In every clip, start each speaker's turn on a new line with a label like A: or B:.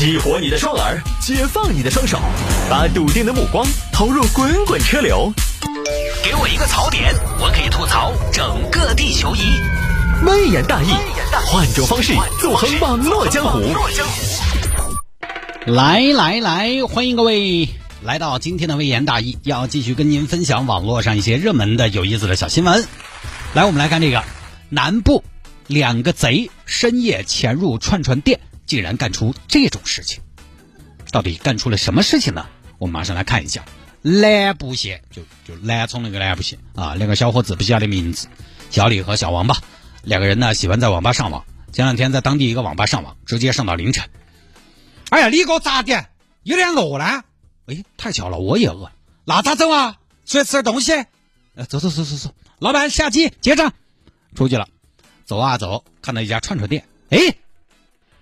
A: 激活你的双耳，解放你的双手，把笃定的目光投入滚滚车流。给我一个槽点，我可以吐槽整个地球仪。微言大义，换种方式纵横网络江湖。
B: 来来来，欢迎各位来到今天的微言大义，要继续跟您分享网络上一些热门的有意思的小新闻。来，我们来看这个，南部两个贼深夜潜入串串店。竟然干出这种事情，到底干出了什么事情呢？我们马上来看一下。南部县就就南充那个南部县啊，两个小伙子不晓得名字，小李和小王吧，两个人呢喜欢在网吧上网。前两天在当地一个网吧上网，直接上到凌晨。哎呀，李哥咋的？有点饿呢？哎，太巧了，我也饿。那咋走啊？出去吃点东西。呃，走走走走走。老板下机结账。出去了，走啊走，看到一家串串店。哎。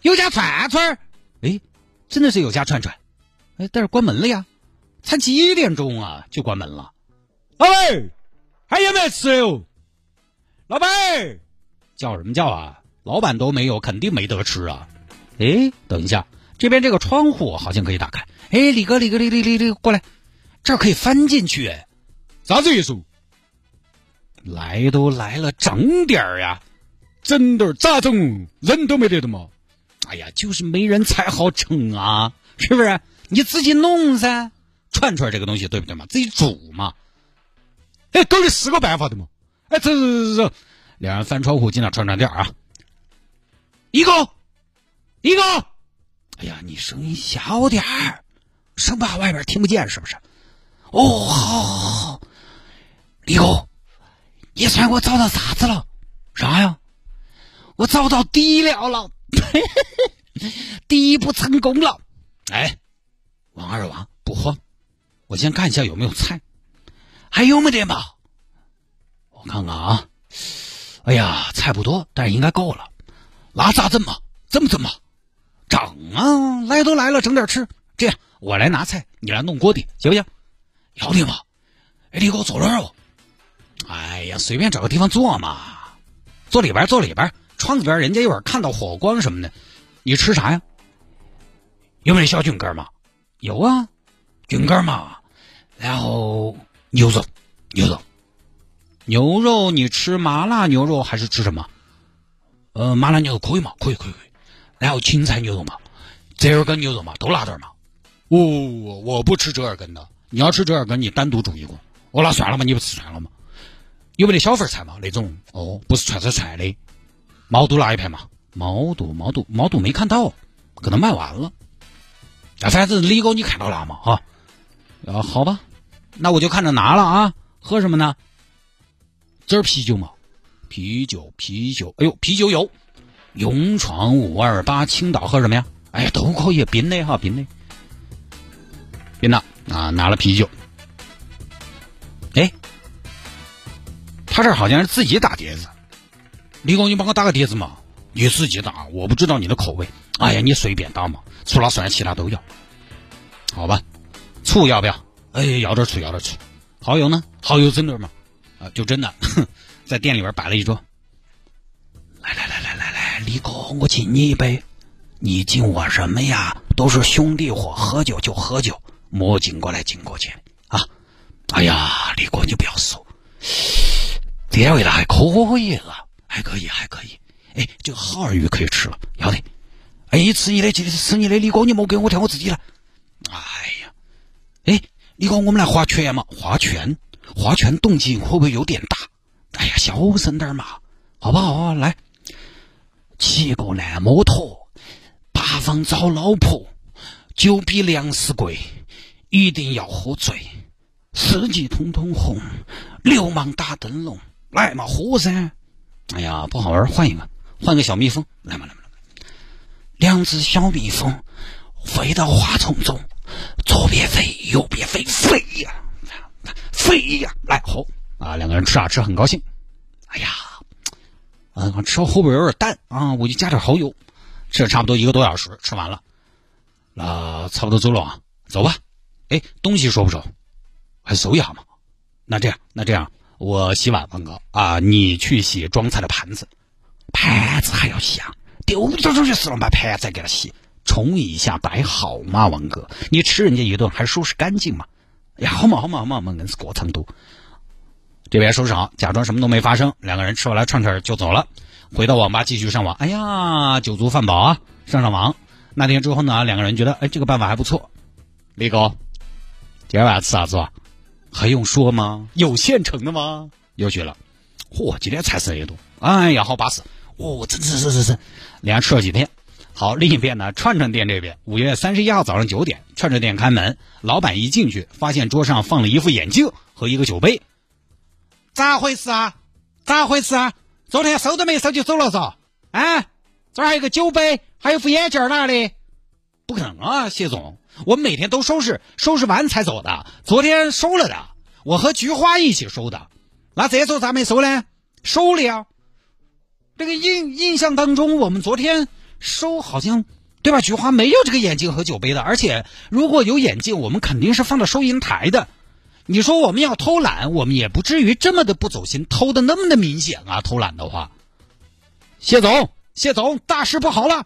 B: 有家串串，哎，真的是有家串串，哎，但是关门了呀，才几点钟啊就关门了。老板，还有没有吃哟？老板，叫什么叫啊？老板都没有，肯定没得吃啊。哎，等一下，这边这个窗户好像可以打开。哎，李哥，李哥，李李李李，过来，这儿可以翻进去。
C: 啥子意思？
B: 来都来了，整点儿呀，
C: 整点儿咋整？人都没得的嘛。
B: 哎呀，就是没人才好整啊，是不是？你自己弄噻，串串这个东西对不对嘛？自己煮嘛。
C: 哎，搞的是个办法的嘛。哎，走走走走，
B: 两人翻窗户进了串串店啊。一个，一个。哎呀，你声音小点儿，生怕外边听不见，是不是？哦，好，好，好。李哥，你猜我找到啥子了？
C: 啥呀？
B: 我找到底料了。嘿嘿嘿第一步成功了，哎，王二王不慌，我先看一下有没有菜，还有没得嘛？我看看啊，哎呀，菜不多，但是应该够了。那咋整嘛？怎么整嘛？整啊！来都来了，整点吃。这样，我来拿菜，你来弄锅底，行不行？要得嘛！哎，你给我坐哪儿哦？哎呀，随便找个地方坐嘛，坐里边，坐里边。窗子边，人家一会儿看到火光什么的，你吃啥呀？有没有小菌干嘛？有啊，菌干嘛？然后牛肉，牛肉，牛肉，你吃麻辣牛肉还是吃什么？呃，麻辣牛肉可以嘛？可以，可以，可以。然后青菜牛肉嘛，折耳根牛肉嘛，都拿点嘛。
C: 哦，我不吃折耳根的。你要吃折耳根，你单独煮一个。哦，那算了嘛，你不吃算了嘛。
B: 有没得小份菜嘛？那种哦，不是串串串的。毛肚拿一盘嘛？毛肚，毛肚，毛肚没看到，可能卖完了。啊，反正李哥你看到了嘛？啊，啊，好吧，那我就看着拿了啊。喝什么呢？这儿啤酒嘛？啤酒，啤酒，哎呦，啤酒有。勇闯五二八，青岛喝什么呀？哎呀，都可以，冰的哈，冰的。冰的啊，拿了啤酒。哎，他这好像是自己打碟子。李哥，你帮我打个碟子嘛？你自己打，我不知道你的口味。哎呀，你随便打嘛，除了蒜，其他都要。好吧，醋要不要？哎，要点醋，要点醋。蚝油呢？蚝油真的嘛。啊，就真的，在店里边摆了一桌。来来来来来来，李哥，我敬你一杯。你敬我什么呀？都是兄弟伙，喝酒就喝酒，莫敬过来敬过去啊。哎呀，李哥，你不要说，这味道还可以了。还可以，还可以。哎，这个耗儿鱼可以吃了，要得。哎，吃你的，吃你的。李哥，你莫给我挑我自己了。哎呀，哎，李哥，我们来划拳嘛？划拳，划拳动静会不会有点大？哎呀，小声点嘛，好不好？来，骑个烂摩托，八方找老婆，酒比粮食贵，一定要喝醉，司机通通红，流氓打灯笼，来嘛，喝噻！哎呀，不好玩，换一个，换个小蜜蜂，来嘛来嘛来嘛。两只小蜜蜂飞到花丛中，左边飞，右边飞，飞呀，飞呀，来喝啊！两个人吃啊吃，很高兴。哎呀，啊，吃后边有点淡啊，我就加点蚝油。吃了差不多一个多小时，吃完了，那差不多走了啊，走吧。哎，东西收不收？还收一下嘛。那这样，那这样。我洗碗，王哥啊，你去洗装菜的盘子，盘子还要洗啊？丢丢出去是了，把盘子给他洗，冲一下摆好嘛，王哥，你吃人家一顿还收拾干净嘛？呀，好嘛好嘛好嘛，我们硬是过程都。这边收拾好，假装什么都没发生，两个人吃完了串串就走了，回到网吧继续上网。哎呀，酒足饭饱啊，上上网。那天之后呢，两个人觉得，哎，这个办法还不错。李哥，今天晚上吃啥子啊？还用说吗？有现成的吗？又去了。嚯，今天才是热度。哎呀，好巴适。哦，这这这这这，连吃了几天。好，另一边呢，串串店这边，五月三十一号早上九点，串串店开门，老板一进去，发现桌上放了一副眼镜和一个酒杯。咋回事啊？咋回事啊？昨天收都没收就走了嗦？啊，这儿还有个酒杯，还有副眼镜哪里？不可能啊，谢总，我们每天都收拾，收拾完才走的。昨天收了的，我和菊花一起收的。那这时候咋没收呢？收了呀。这个印印象当中，我们昨天收好像对吧？菊花没有这个眼镜和酒杯的，而且如果有眼镜，我们肯定是放到收银台的。你说我们要偷懒，我们也不至于这么的不走心，偷的那么的明显啊！偷懒的话，谢总，谢总，大事不好了！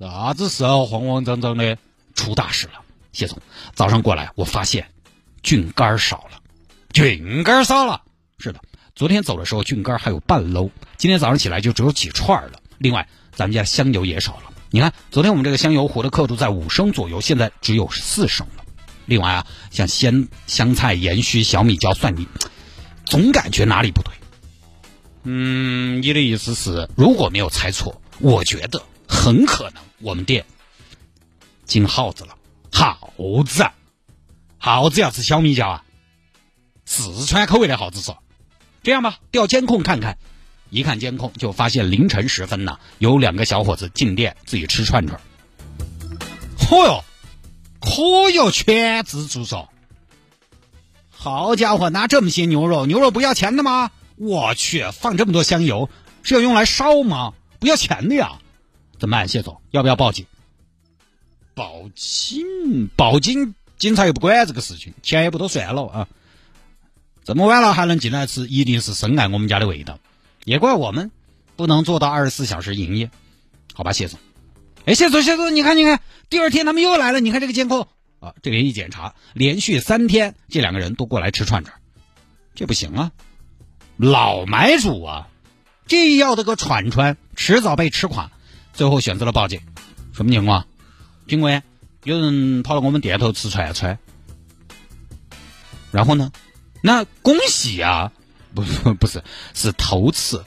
B: 啥子事啊？慌慌张张的，出大事了！谢总，早上过来，我发现菌干少了，菌干少了。是的，昨天走的时候菌干还有半篓，今天早上起来就只有几串了。另外，咱们家香油也少了。你看，昨天我们这个香油活的刻度在五升左右，现在只有四升了。另外啊，像鲜香菜、盐须、小米椒、蒜泥，总感觉哪里不对。嗯，你的意思是，如果没有猜错，我觉得很可能我们店进耗子了。耗子，耗子要吃小米椒啊？四川口味的耗子说。这样吧，调监控看看。一看监控，就发现凌晨时分呢，有两个小伙子进店自己吃串串。嚯哟！可有全自助嗦！好家伙，拿这么些牛肉，牛肉不要钱的吗？我去，放这么多香油是要用来烧吗？不要钱的呀？怎么办，谢总？要不要报警？报警？报警？警察又不管这个事情，钱也不多算了啊！这么晚了还能进来吃，一定是深爱我们家的味道。也怪我们不能做到二十四小时营业，好吧，谢总。哎，谢总，谢总，你看，你看，第二天他们又来了，你看这个监控啊，这边一检查，连续三天这两个人都过来吃串串，这不行啊，老买主啊，这要的个串串，迟早被吃垮，最后选择了报警，什么情况？警官，有人跑到我们店头吃串串，然后呢？那恭喜啊，不是不是是偷吃，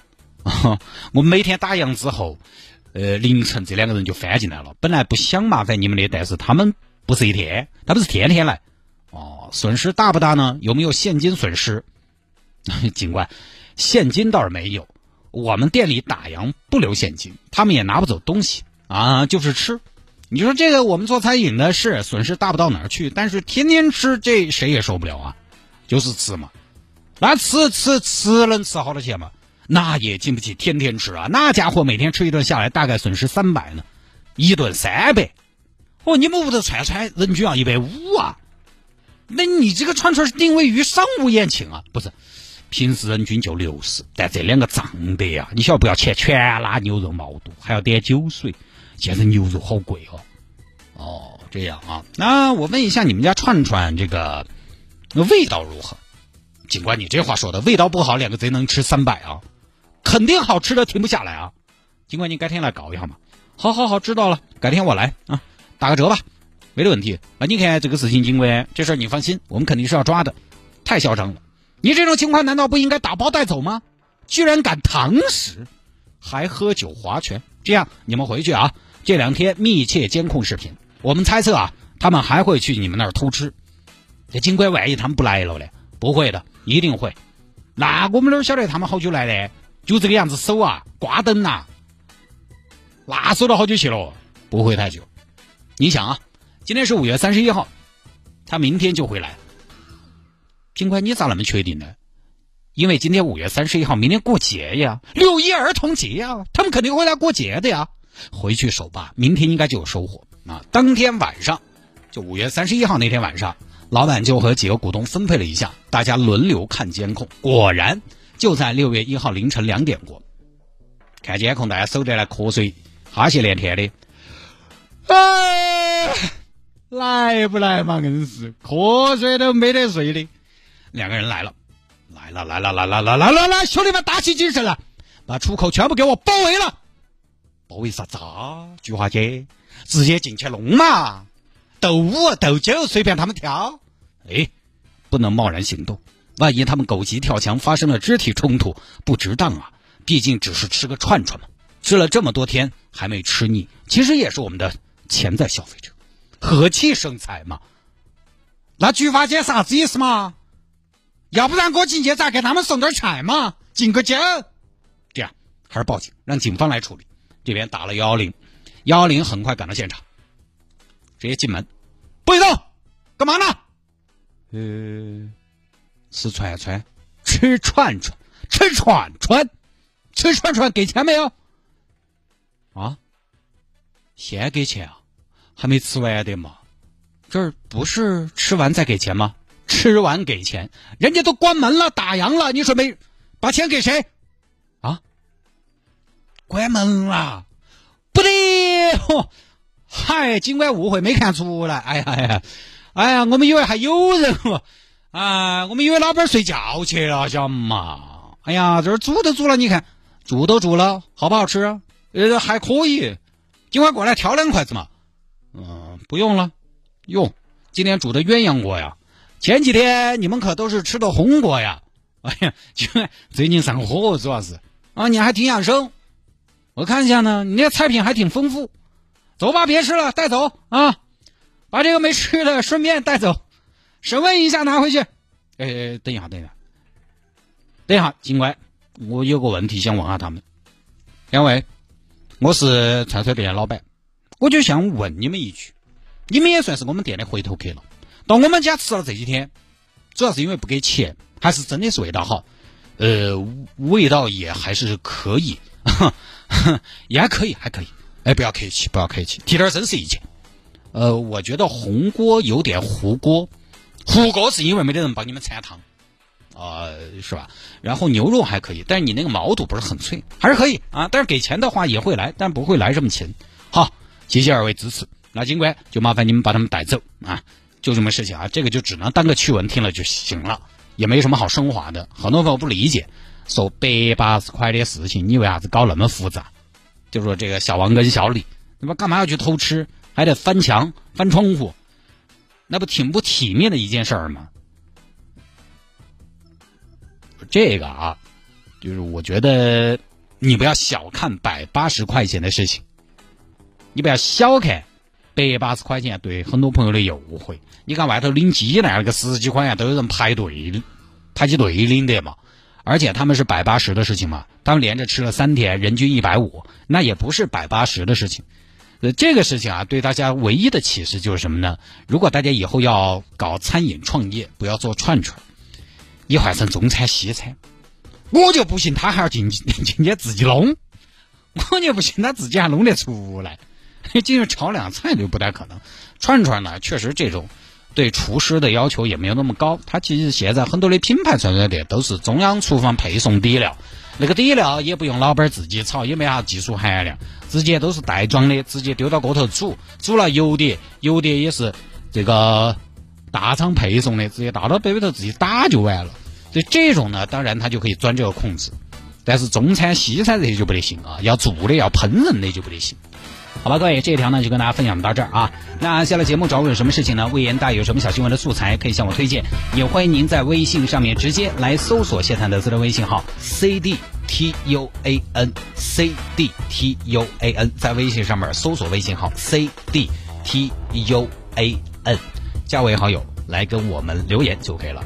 B: 我每天打烊之后。呃，凌晨这两个人就翻进来了。本来不想麻烦你们的，但是他们不是一天，他们是天天来。哦，损失大不大呢？有没有现金损失？警官，现金倒是没有。我们店里打烊不留现金，他们也拿不走东西啊，就是吃。你说这个我们做餐饮的是损失大不到哪儿去，但是天天吃这谁也受不了啊，就是吃嘛。那吃吃吃能吃好多钱嘛？那也经不起天天吃啊！那家伙每天吃一顿下来，大概损失三百呢，一顿三百。哦，你们屋头串串人均要一百五啊？那你这个串串是定位于商务宴请啊？不是，平时人均就六十，但这两个涨的呀！你晓得不要钱，全拉牛肉毛肚，还要点酒水。现在牛肉好贵哦。哦，这样啊？那我问一下，你们家串串这个味道如何？警官，你这话说的，味道不好，两个贼能吃三百啊？肯定好吃的停不下来啊！尽管你改天来搞一下嘛。好好好，知道了，改天我来啊，打个折吧，没得问题。那你看这个事情，警官，这事儿你放心，我们肯定是要抓的。太嚣张了！你这种情况难道不应该打包带走吗？居然敢堂食，还喝酒划拳！这样，你们回去啊，这两天密切监控视频。我们猜测啊，他们还会去你们那儿偷吃。这警官万一他们不来了呢？不会的，一定会。那我们哪晓得他们好久来的？就这个样子守啊，挂灯呐，那守到好久去了，不会太久。你想啊，今天是五月三十一号，他明天就会来。警官，你咋那么确定呢？因为今天五月三十一号，明天过节呀，六一儿童节呀，他们肯定会来过节的呀。回去守吧，明天应该就有收获啊。当天晚上，就五月三十一号那天晚上，老板就和几个股东分配了一下，大家轮流看监控，果然。就在六月一号凌晨两点过，看监控，大家守得来瞌睡哈气连天的。哎，来不来嘛？硬是瞌睡都没得睡的。两个人来了，来了，来了，来了，来了，来来，兄弟们打起精神来，把出口全部给我包围了。包围啥子？菊花姐，直接进去弄嘛！斗舞斗酒随便他们跳。哎，不能贸然行动，万一他们狗急跳墙，发生了肢体冲突，不值当啊！毕竟只是吃个串串嘛，吃了这么多天还没吃腻，其实也是我们的潜在消费者，和气生财嘛。那菊花姐啥子意思嘛？要不然我进去再给他们送点菜嘛，敬个酒。这样还是报警，让警方来处理。这边打了幺幺零，幺幺零很快赶到现场，直接进门，不许动，干嘛呢？呃，吃串串，吃串串，吃串串，吃串串给钱没有？啊？先给钱啊？还没吃完的嘛？这儿不是吃完再给钱吗？吃完给钱，人家都关门了，打烊了，你准备？把钱给谁？啊？关门了？不得！嗨，尽管误会，没看出来。哎呀哎呀，哎呀，我们以为还有人哦。啊，我们以为老板睡觉去了，晓得嘛？哎呀，这儿煮都煮了，你看，煮都煮了，好不好吃？呃，还可以。今晚过来挑两筷子嘛。嗯，不用了。哟，今天煮的鸳鸯锅呀。前几天你们可都是吃的红锅呀！哎呀，最近上火主要是啊，你还挺养生。我看一下呢，你那菜品还挺丰富。走吧，别吃了，带走啊！把这个没吃的顺便带走，审问一下拿回去。哎，等一下，等一下，等一下，警官，我有个问题想问下他们。两位，我是串串店老板，我就想问你们一句，你们也算是我们店的回头客了。到我们家吃了这几天，主要是因为不给钱，还是真的是味道好？呃，味道也还是可以，也还可以，还可以。哎，不要客气，不要客气，提点真实意见。呃，我觉得红锅有点糊锅，糊锅是因为没得人帮你们掺汤，啊，是吧？然后牛肉还可以，但是你那个毛肚不是很脆，还是可以啊。但是给钱的话也会来，但不会来这么勤。好，谢谢二位支持。那警官就麻烦你们把他们带走啊。就这么事情啊，这个就只能当个趣闻听了就行了，也没什么好升华的。很多朋友不理解，说百八十块的事情，你为啥子搞那么复杂？就说这个小王跟小李，那么干嘛要去偷吃，还得翻墙翻窗户，那不挺不体面的一件事儿吗？这个啊，就是我觉得你不要小看百八十块钱的事情，你不要小看。百八十块钱对很多朋友的诱惑，你看外头领鸡蛋那个十几块钱都有人排队排起队领的嘛，而且他们是百八十的事情嘛，他们连着吃了三天，人均一百五，那也不是百八十的事情。呃，这个事情啊，对大家唯一的启示就是什么呢？如果大家以后要搞餐饮创业，不要做串串，一换成中餐西餐，我就不信他还要进进去自己弄，我就不信他自己还弄得出来。进去炒两菜就不太可能，串串呢，确实这种对厨师的要求也没有那么高。他其实现在很多的品牌串串店都是中央厨房配送底料，那个底料也不用老板自己炒，也没啥技术含量，直接都是袋装的，直接丢到锅头煮，煮了油碟，油碟也是这个大厂配送的，直接倒到杯里头自己打就完了。所以这种呢，当然他就可以钻这个空子，但是中餐、西餐这些就不得行啊，要做的、要烹饪的就不得行。好吧，各位，这一条呢就跟大家分享到这儿啊。那下了节目找我有什么事情呢？魏言大有什么小新闻的素材可以向我推荐，也欢迎您在微信上面直接来搜索谢探的私人微信号 c d t u a n c d t u a n，在微信上面搜索微信号 c d t u a n，加为好友来跟我们留言就可以了。